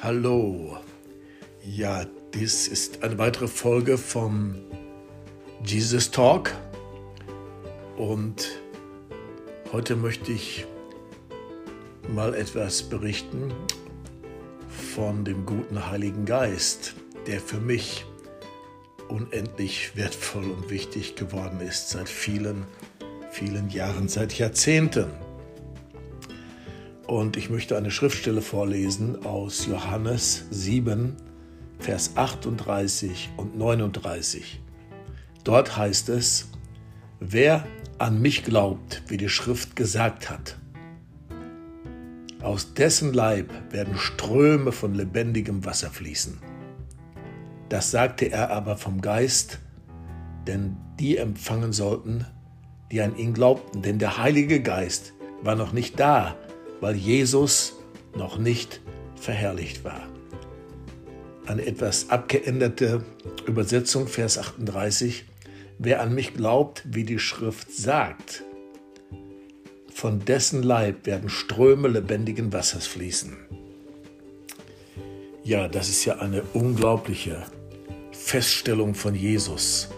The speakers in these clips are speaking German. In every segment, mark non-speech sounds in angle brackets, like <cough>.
Hallo. Ja, dies ist eine weitere Folge vom Jesus Talk. Und heute möchte ich mal etwas berichten von dem guten Heiligen Geist, der für mich unendlich wertvoll und wichtig geworden ist seit vielen, vielen Jahren, seit Jahrzehnten. Und ich möchte eine Schriftstelle vorlesen aus Johannes 7, Vers 38 und 39. Dort heißt es, wer an mich glaubt, wie die Schrift gesagt hat, aus dessen Leib werden Ströme von lebendigem Wasser fließen. Das sagte er aber vom Geist, denn die empfangen sollten, die an ihn glaubten, denn der Heilige Geist war noch nicht da, weil Jesus noch nicht verherrlicht war. Eine etwas abgeänderte Übersetzung, Vers 38. Wer an mich glaubt, wie die Schrift sagt, von dessen Leib werden Ströme lebendigen Wassers fließen. Ja, das ist ja eine unglaubliche Feststellung von Jesus.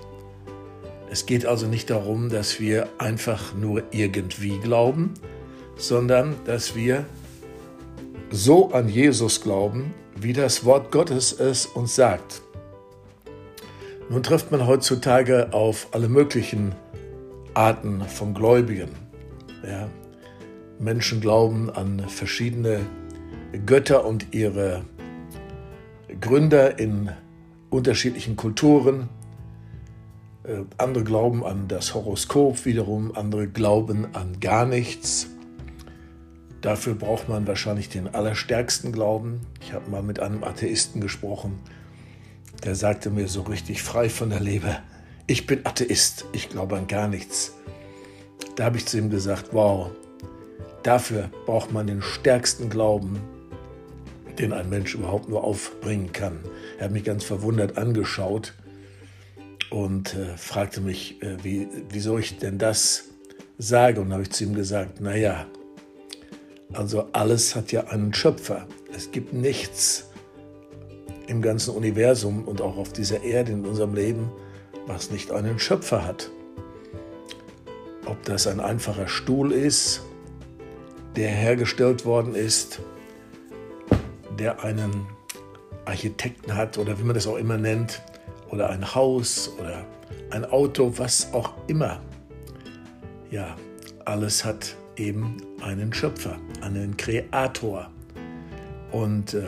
Es geht also nicht darum, dass wir einfach nur irgendwie glauben, sondern dass wir so an Jesus glauben, wie das Wort Gottes es uns sagt. Nun trifft man heutzutage auf alle möglichen Arten von Gläubigen. Ja. Menschen glauben an verschiedene Götter und ihre Gründer in unterschiedlichen Kulturen. Äh, andere glauben an das Horoskop wiederum, andere glauben an gar nichts. Dafür braucht man wahrscheinlich den allerstärksten Glauben. Ich habe mal mit einem Atheisten gesprochen, der sagte mir so richtig frei von der Leber, ich bin Atheist, ich glaube an gar nichts. Da habe ich zu ihm gesagt, wow, dafür braucht man den stärksten Glauben, den ein Mensch überhaupt nur aufbringen kann. Er hat mich ganz verwundert angeschaut und äh, fragte mich, äh, wie, wieso ich denn das sage. Und habe ich zu ihm gesagt, naja, also alles hat ja einen Schöpfer. Es gibt nichts im ganzen Universum und auch auf dieser Erde in unserem Leben, was nicht einen Schöpfer hat. Ob das ein einfacher Stuhl ist, der hergestellt worden ist, der einen Architekten hat oder wie man das auch immer nennt, oder ein Haus oder ein Auto, was auch immer. Ja, alles hat eben einen Schöpfer, einen Kreator. Und äh,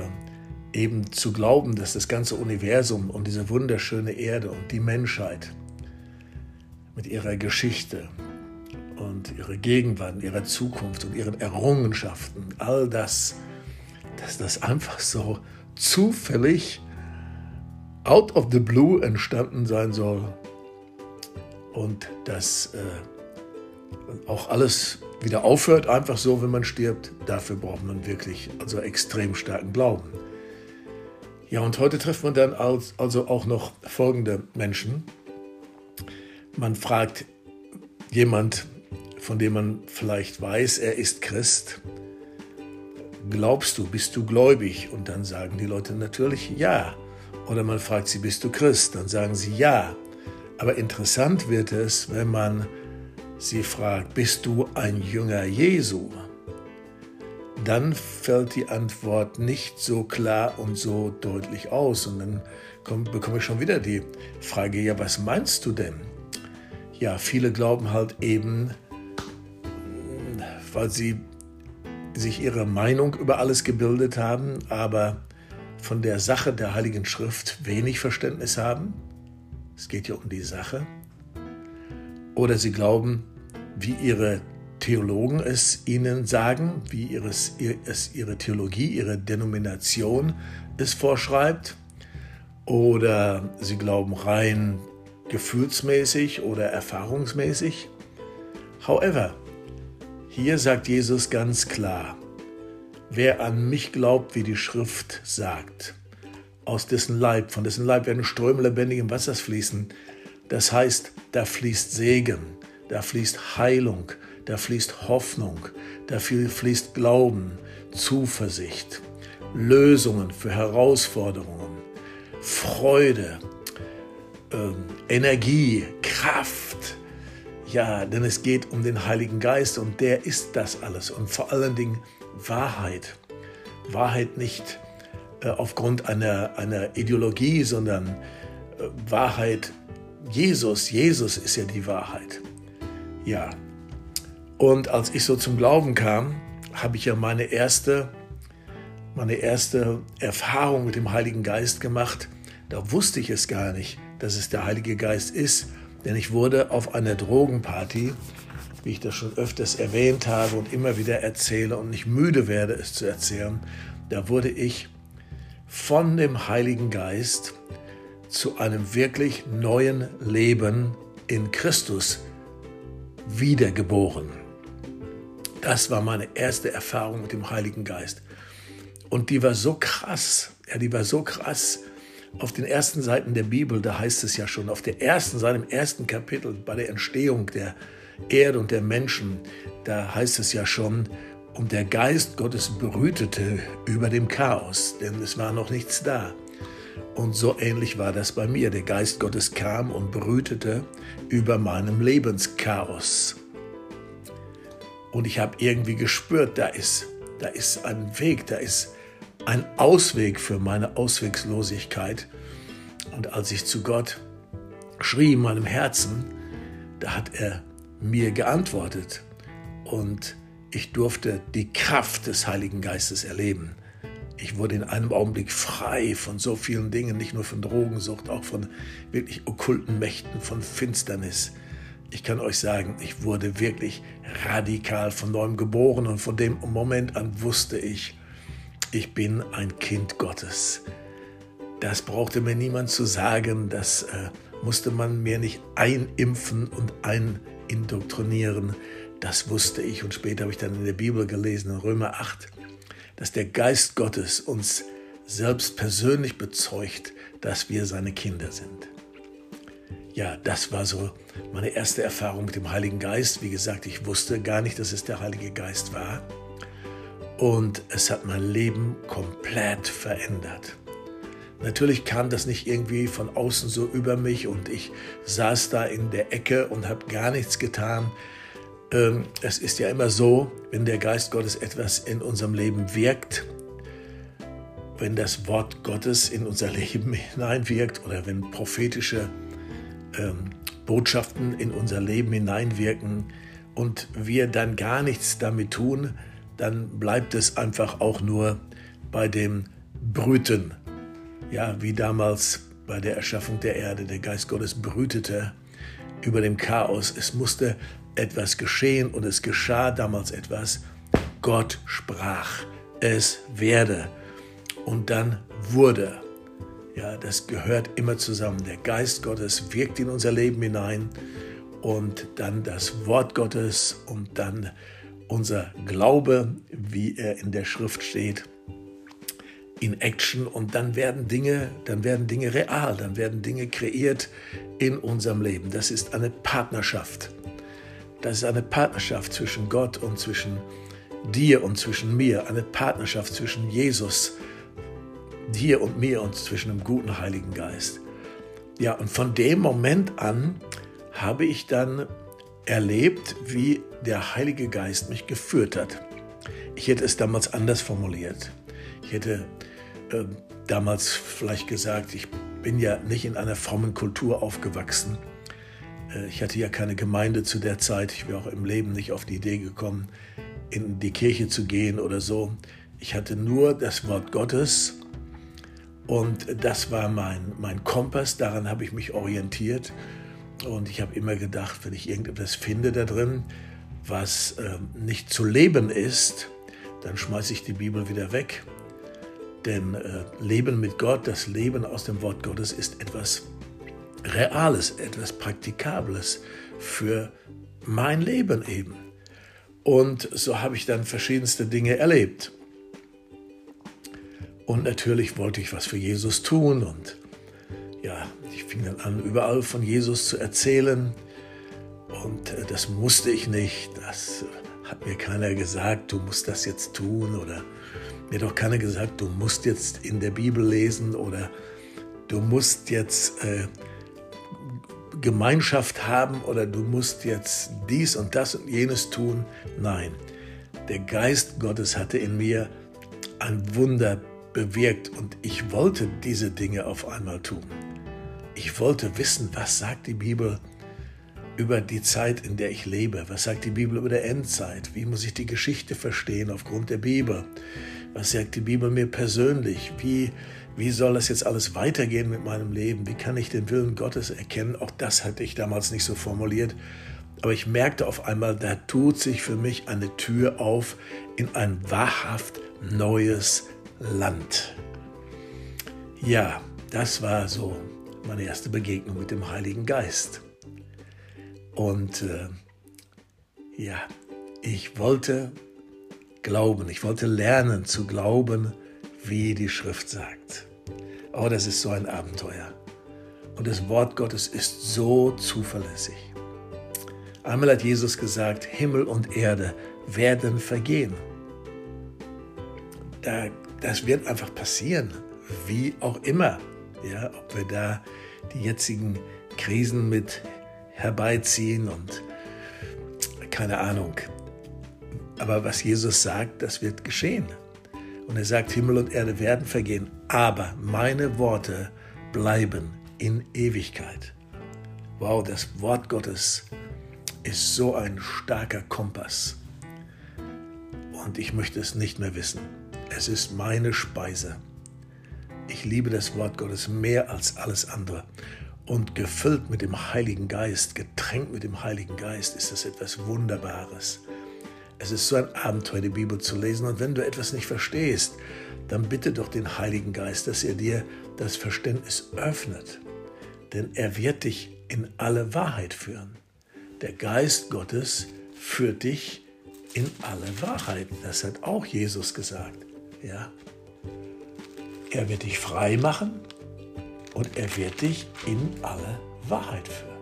eben zu glauben, dass das ganze Universum und diese wunderschöne Erde und die Menschheit mit ihrer Geschichte und ihrer Gegenwart, ihrer Zukunft und ihren Errungenschaften, all das, dass das einfach so zufällig out of the blue entstanden sein soll und dass äh, auch alles wieder aufhört, einfach so, wenn man stirbt, dafür braucht man wirklich also extrem starken Glauben. Ja, und heute trifft man dann also auch noch folgende Menschen. Man fragt jemand, von dem man vielleicht weiß, er ist Christ. Glaubst du, bist du gläubig? Und dann sagen die Leute natürlich ja. Oder man fragt sie, bist du Christ? Dann sagen sie ja. Aber interessant wird es, wenn man sie fragt, bist du ein Jünger Jesu? Dann fällt die Antwort nicht so klar und so deutlich aus. Und dann komm, bekomme ich schon wieder die Frage, ja, was meinst du denn? Ja, viele glauben halt eben, weil sie sich ihre Meinung über alles gebildet haben, aber von der Sache der Heiligen Schrift wenig Verständnis haben. Es geht ja um die Sache. Oder sie glauben, wie ihre Theologen es ihnen sagen, wie ihres, es ihre Theologie, ihre Denomination es vorschreibt. Oder sie glauben rein gefühlsmäßig oder erfahrungsmäßig. However, hier sagt Jesus ganz klar, wer an mich glaubt, wie die Schrift sagt, aus dessen Leib, von dessen Leib werden Ströme lebendigen Wassers fließen. Das heißt, da fließt Segen, da fließt Heilung, da fließt Hoffnung, da fließt Glauben, Zuversicht Lösungen für Herausforderungen, Freude, ähm, Energie, Kraft. Ja, denn es geht um den Heiligen Geist und der ist das alles und vor allen Dingen Wahrheit. Wahrheit nicht äh, aufgrund einer, einer Ideologie, sondern äh, Wahrheit Jesus. Jesus ist ja die Wahrheit. Ja. Und als ich so zum Glauben kam, habe ich ja meine erste, meine erste Erfahrung mit dem Heiligen Geist gemacht. Da wusste ich es gar nicht, dass es der Heilige Geist ist, denn ich wurde auf einer Drogenparty, wie ich das schon öfters erwähnt habe und immer wieder erzähle und nicht müde werde, es zu erzählen, da wurde ich von dem Heiligen Geist zu einem wirklich neuen Leben in Christus wiedergeboren. Das war meine erste Erfahrung mit dem Heiligen Geist. Und die war so krass, ja, die war so krass. Auf den ersten Seiten der Bibel, da heißt es ja schon, auf der ersten Seite, im ersten Kapitel, bei der Entstehung der Erde und der Menschen, da heißt es ja schon, und der Geist Gottes brütete über dem Chaos, denn es war noch nichts da. Und so ähnlich war das bei mir. Der Geist Gottes kam und brütete über meinem Lebenschaos. Und ich habe irgendwie gespürt, da ist, da ist ein Weg, da ist ein Ausweg für meine Auswegslosigkeit. Und als ich zu Gott schrie in meinem Herzen, da hat er mir geantwortet. Und ich durfte die Kraft des Heiligen Geistes erleben. Ich wurde in einem Augenblick frei von so vielen Dingen, nicht nur von Drogensucht, auch von wirklich okkulten Mächten, von Finsternis. Ich kann euch sagen, ich wurde wirklich radikal von neuem geboren und von dem Moment an wusste ich, ich bin ein Kind Gottes. Das brauchte mir niemand zu sagen, das äh, musste man mir nicht einimpfen und einindoktrinieren. Das wusste ich und später habe ich dann in der Bibel gelesen, in Römer 8, dass der Geist Gottes uns selbst persönlich bezeugt, dass wir seine Kinder sind. Ja, das war so meine erste Erfahrung mit dem Heiligen Geist. Wie gesagt, ich wusste gar nicht, dass es der Heilige Geist war. Und es hat mein Leben komplett verändert. Natürlich kam das nicht irgendwie von außen so über mich und ich saß da in der Ecke und habe gar nichts getan. Ähm, es ist ja immer so, wenn der Geist Gottes etwas in unserem Leben wirkt, wenn das Wort Gottes in unser Leben <laughs> hineinwirkt oder wenn prophetische ähm, Botschaften in unser Leben hineinwirken und wir dann gar nichts damit tun, dann bleibt es einfach auch nur bei dem Brüten. Ja, wie damals bei der Erschaffung der Erde, der Geist Gottes brütete über dem Chaos. Es musste etwas geschehen und es geschah damals etwas. Gott sprach, es werde. Und dann wurde. Ja, das gehört immer zusammen. Der Geist Gottes wirkt in unser Leben hinein und dann das Wort Gottes und dann unser Glaube, wie er in der Schrift steht, in Action und dann werden Dinge, dann werden Dinge real, dann werden Dinge kreiert in unserem Leben. Das ist eine Partnerschaft. Das ist eine Partnerschaft zwischen Gott und zwischen dir und zwischen mir, eine Partnerschaft zwischen Jesus, dir und mir und zwischen dem guten Heiligen Geist. Ja, und von dem Moment an habe ich dann erlebt, wie der Heilige Geist mich geführt hat. Ich hätte es damals anders formuliert. Ich hätte äh, damals vielleicht gesagt, ich bin ja nicht in einer frommen Kultur aufgewachsen ich hatte ja keine Gemeinde zu der Zeit. Ich wäre auch im Leben nicht auf die Idee gekommen, in die Kirche zu gehen oder so. Ich hatte nur das Wort Gottes und das war mein, mein Kompass. Daran habe ich mich orientiert. Und ich habe immer gedacht, wenn ich irgendetwas finde da drin, was äh, nicht zu leben ist, dann schmeiße ich die Bibel wieder weg. Denn äh, Leben mit Gott, das Leben aus dem Wort Gottes ist etwas Reales, etwas Praktikables für mein Leben eben. Und so habe ich dann verschiedenste Dinge erlebt. Und natürlich wollte ich was für Jesus tun und ja, ich fing dann an, überall von Jesus zu erzählen. Und äh, das musste ich nicht. Das hat mir keiner gesagt, du musst das jetzt tun oder mir doch keiner gesagt, du musst jetzt in der Bibel lesen oder du musst jetzt äh, Gemeinschaft haben oder du musst jetzt dies und das und jenes tun. Nein, der Geist Gottes hatte in mir ein Wunder bewirkt und ich wollte diese Dinge auf einmal tun. Ich wollte wissen, was sagt die Bibel über die Zeit, in der ich lebe? Was sagt die Bibel über der Endzeit? Wie muss ich die Geschichte verstehen aufgrund der Bibel? Was sagt die Bibel mir persönlich? Wie, wie soll das jetzt alles weitergehen mit meinem Leben? Wie kann ich den Willen Gottes erkennen? Auch das hatte ich damals nicht so formuliert. Aber ich merkte auf einmal, da tut sich für mich eine Tür auf in ein wahrhaft neues Land. Ja, das war so meine erste Begegnung mit dem Heiligen Geist. Und äh, ja, ich wollte glauben, ich wollte lernen zu glauben, wie die Schrift sagt. Oh, das ist so ein Abenteuer. Und das Wort Gottes ist so zuverlässig. Einmal hat Jesus gesagt, Himmel und Erde werden vergehen. Das wird einfach passieren, wie auch immer. Ja, ob wir da die jetzigen Krisen mit herbeiziehen und keine Ahnung. Aber was Jesus sagt, das wird geschehen. Und er sagt, Himmel und Erde werden vergehen, aber meine Worte bleiben in Ewigkeit. Wow, das Wort Gottes ist so ein starker Kompass. Und ich möchte es nicht mehr wissen. Es ist meine Speise. Ich liebe das Wort Gottes mehr als alles andere. Und gefüllt mit dem Heiligen Geist, getränkt mit dem Heiligen Geist, ist das etwas Wunderbares. Es ist so ein Abenteuer, die Bibel zu lesen. Und wenn du etwas nicht verstehst, dann bitte doch den Heiligen Geist, dass er dir das Verständnis öffnet. Denn er wird dich in alle Wahrheit führen. Der Geist Gottes führt dich in alle Wahrheiten. Das hat auch Jesus gesagt. Ja? Er wird dich frei machen und er wird dich in alle Wahrheit führen.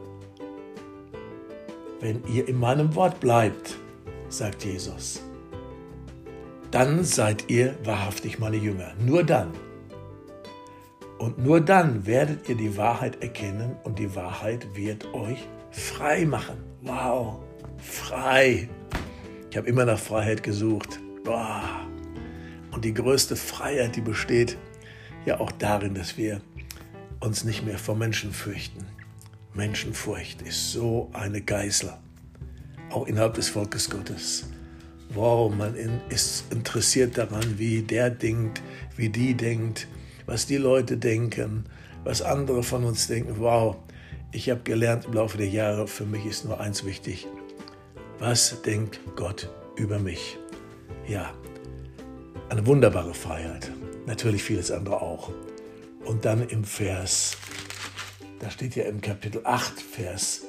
Wenn ihr in meinem Wort bleibt, sagt Jesus, dann seid ihr wahrhaftig meine Jünger. Nur dann. Und nur dann werdet ihr die Wahrheit erkennen und die Wahrheit wird euch frei machen. Wow, frei. Ich habe immer nach Freiheit gesucht. Boah. Und die größte Freiheit, die besteht ja auch darin, dass wir uns nicht mehr vor Menschen fürchten. Menschenfurcht ist so eine Geißel, auch innerhalb des Volkes Gottes. Wow, man ist interessiert daran, wie der denkt, wie die denkt, was die Leute denken, was andere von uns denken. Wow, ich habe gelernt im Laufe der Jahre, für mich ist nur eins wichtig. Was denkt Gott über mich? Ja, eine wunderbare Freiheit. Natürlich vieles andere auch. Und dann im Vers, da steht ja im Kapitel 8, Vers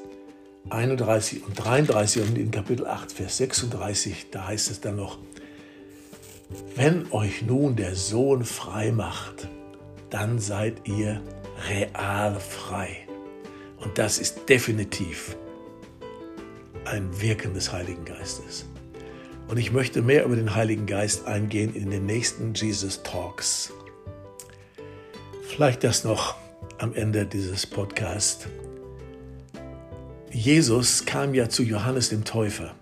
31 und 33 und in Kapitel 8, Vers 36, da heißt es dann noch, wenn euch nun der Sohn frei macht, dann seid ihr real frei. Und das ist definitiv ein Wirken des Heiligen Geistes. Und ich möchte mehr über den Heiligen Geist eingehen in den nächsten Jesus Talks. Vielleicht das noch am Ende dieses Podcasts. Jesus kam ja zu Johannes dem Täufer.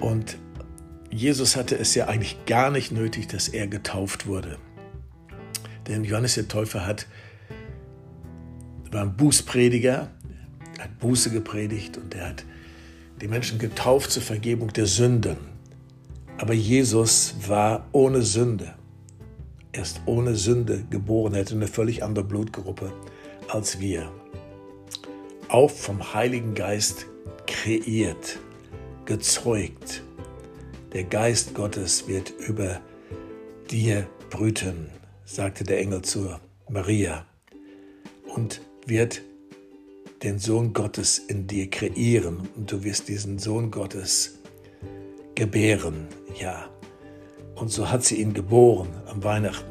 Und Jesus hatte es ja eigentlich gar nicht nötig, dass er getauft wurde. Denn Johannes der Täufer hat, war ein Bußprediger, hat Buße gepredigt und er hat die Menschen getauft zur Vergebung der Sünden. Aber Jesus war ohne Sünde. Er ist ohne Sünde geboren, er hatte eine völlig andere Blutgruppe als wir. Auch vom Heiligen Geist kreiert, gezeugt. Der Geist Gottes wird über dir brüten, sagte der Engel zur Maria, und wird den Sohn Gottes in dir kreieren und du wirst diesen Sohn Gottes gebären, ja. Und so hat sie ihn geboren am Weihnachten.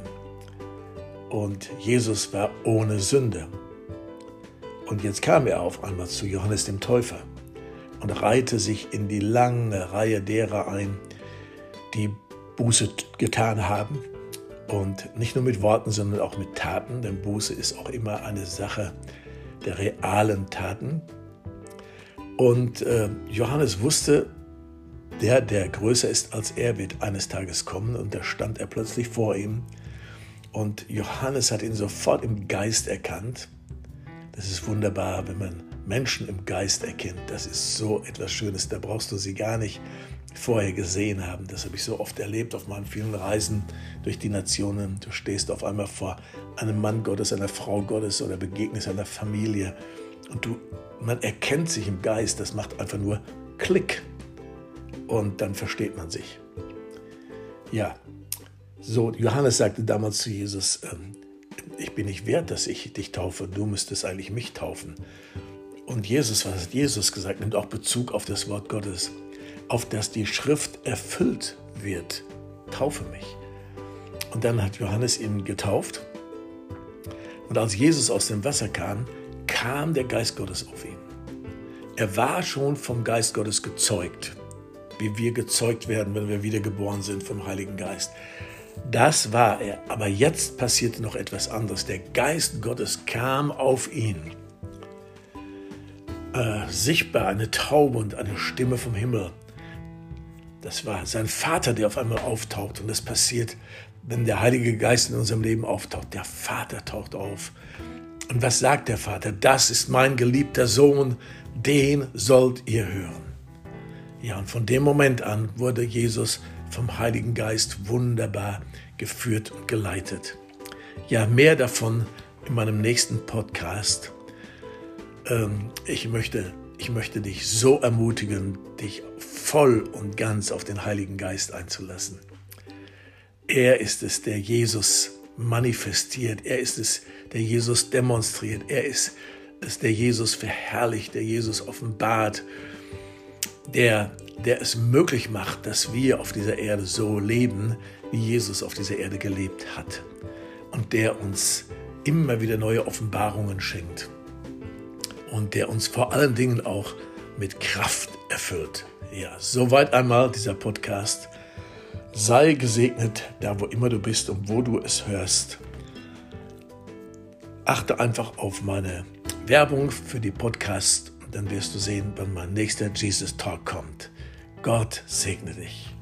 Und Jesus war ohne Sünde. Und jetzt kam er auf einmal zu Johannes dem Täufer und reihte sich in die lange Reihe derer ein, die Buße getan haben. Und nicht nur mit Worten, sondern auch mit Taten, denn Buße ist auch immer eine Sache der realen Taten. Und äh, Johannes wusste, der, der größer ist als er, wird eines Tages kommen. Und da stand er plötzlich vor ihm. Und Johannes hat ihn sofort im Geist erkannt. Das ist wunderbar, wenn man Menschen im Geist erkennt. Das ist so etwas Schönes. Da brauchst du sie gar nicht vorher gesehen haben. Das habe ich so oft erlebt auf meinen vielen Reisen durch die Nationen. Du stehst auf einmal vor einem Mann Gottes, einer Frau Gottes oder begegnest einer Familie und du, man erkennt sich im Geist. Das macht einfach nur Klick und dann versteht man sich. Ja, so Johannes sagte damals zu Jesus, ähm, ich bin nicht wert, dass ich dich taufe, du müsstest eigentlich mich taufen. Und Jesus, was hat Jesus gesagt, nimmt auch Bezug auf das Wort Gottes, auf das die Schrift erfüllt wird. Taufe mich. Und dann hat Johannes ihn getauft. Und als Jesus aus dem Wasser kam, kam der Geist Gottes auf ihn. Er war schon vom Geist Gottes gezeugt, wie wir gezeugt werden, wenn wir wiedergeboren sind vom Heiligen Geist. Das war er. Aber jetzt passierte noch etwas anderes. Der Geist Gottes kam auf ihn. Äh, sichtbar eine Taube und eine Stimme vom Himmel. Das war sein Vater, der auf einmal auftaucht. Und das passiert, wenn der Heilige Geist in unserem Leben auftaucht. Der Vater taucht auf. Und was sagt der Vater? Das ist mein geliebter Sohn, den sollt ihr hören. Ja, und von dem Moment an wurde Jesus vom Heiligen Geist wunderbar geführt und geleitet. Ja, mehr davon in meinem nächsten Podcast. Ähm, ich, möchte, ich möchte dich so ermutigen, dich voll und ganz auf den Heiligen Geist einzulassen. Er ist es, der Jesus manifestiert. Er ist es, der Jesus demonstriert. Er ist es, der Jesus verherrlicht, der Jesus offenbart, der der es möglich macht, dass wir auf dieser Erde so leben, wie Jesus auf dieser Erde gelebt hat. Und der uns immer wieder neue Offenbarungen schenkt. Und der uns vor allen Dingen auch mit Kraft erfüllt. Ja, soweit einmal dieser Podcast. Sei gesegnet, da wo immer du bist und wo du es hörst. Achte einfach auf meine Werbung für die Podcast, dann wirst du sehen, wann mein nächster Jesus Talk kommt. Gott segne dich.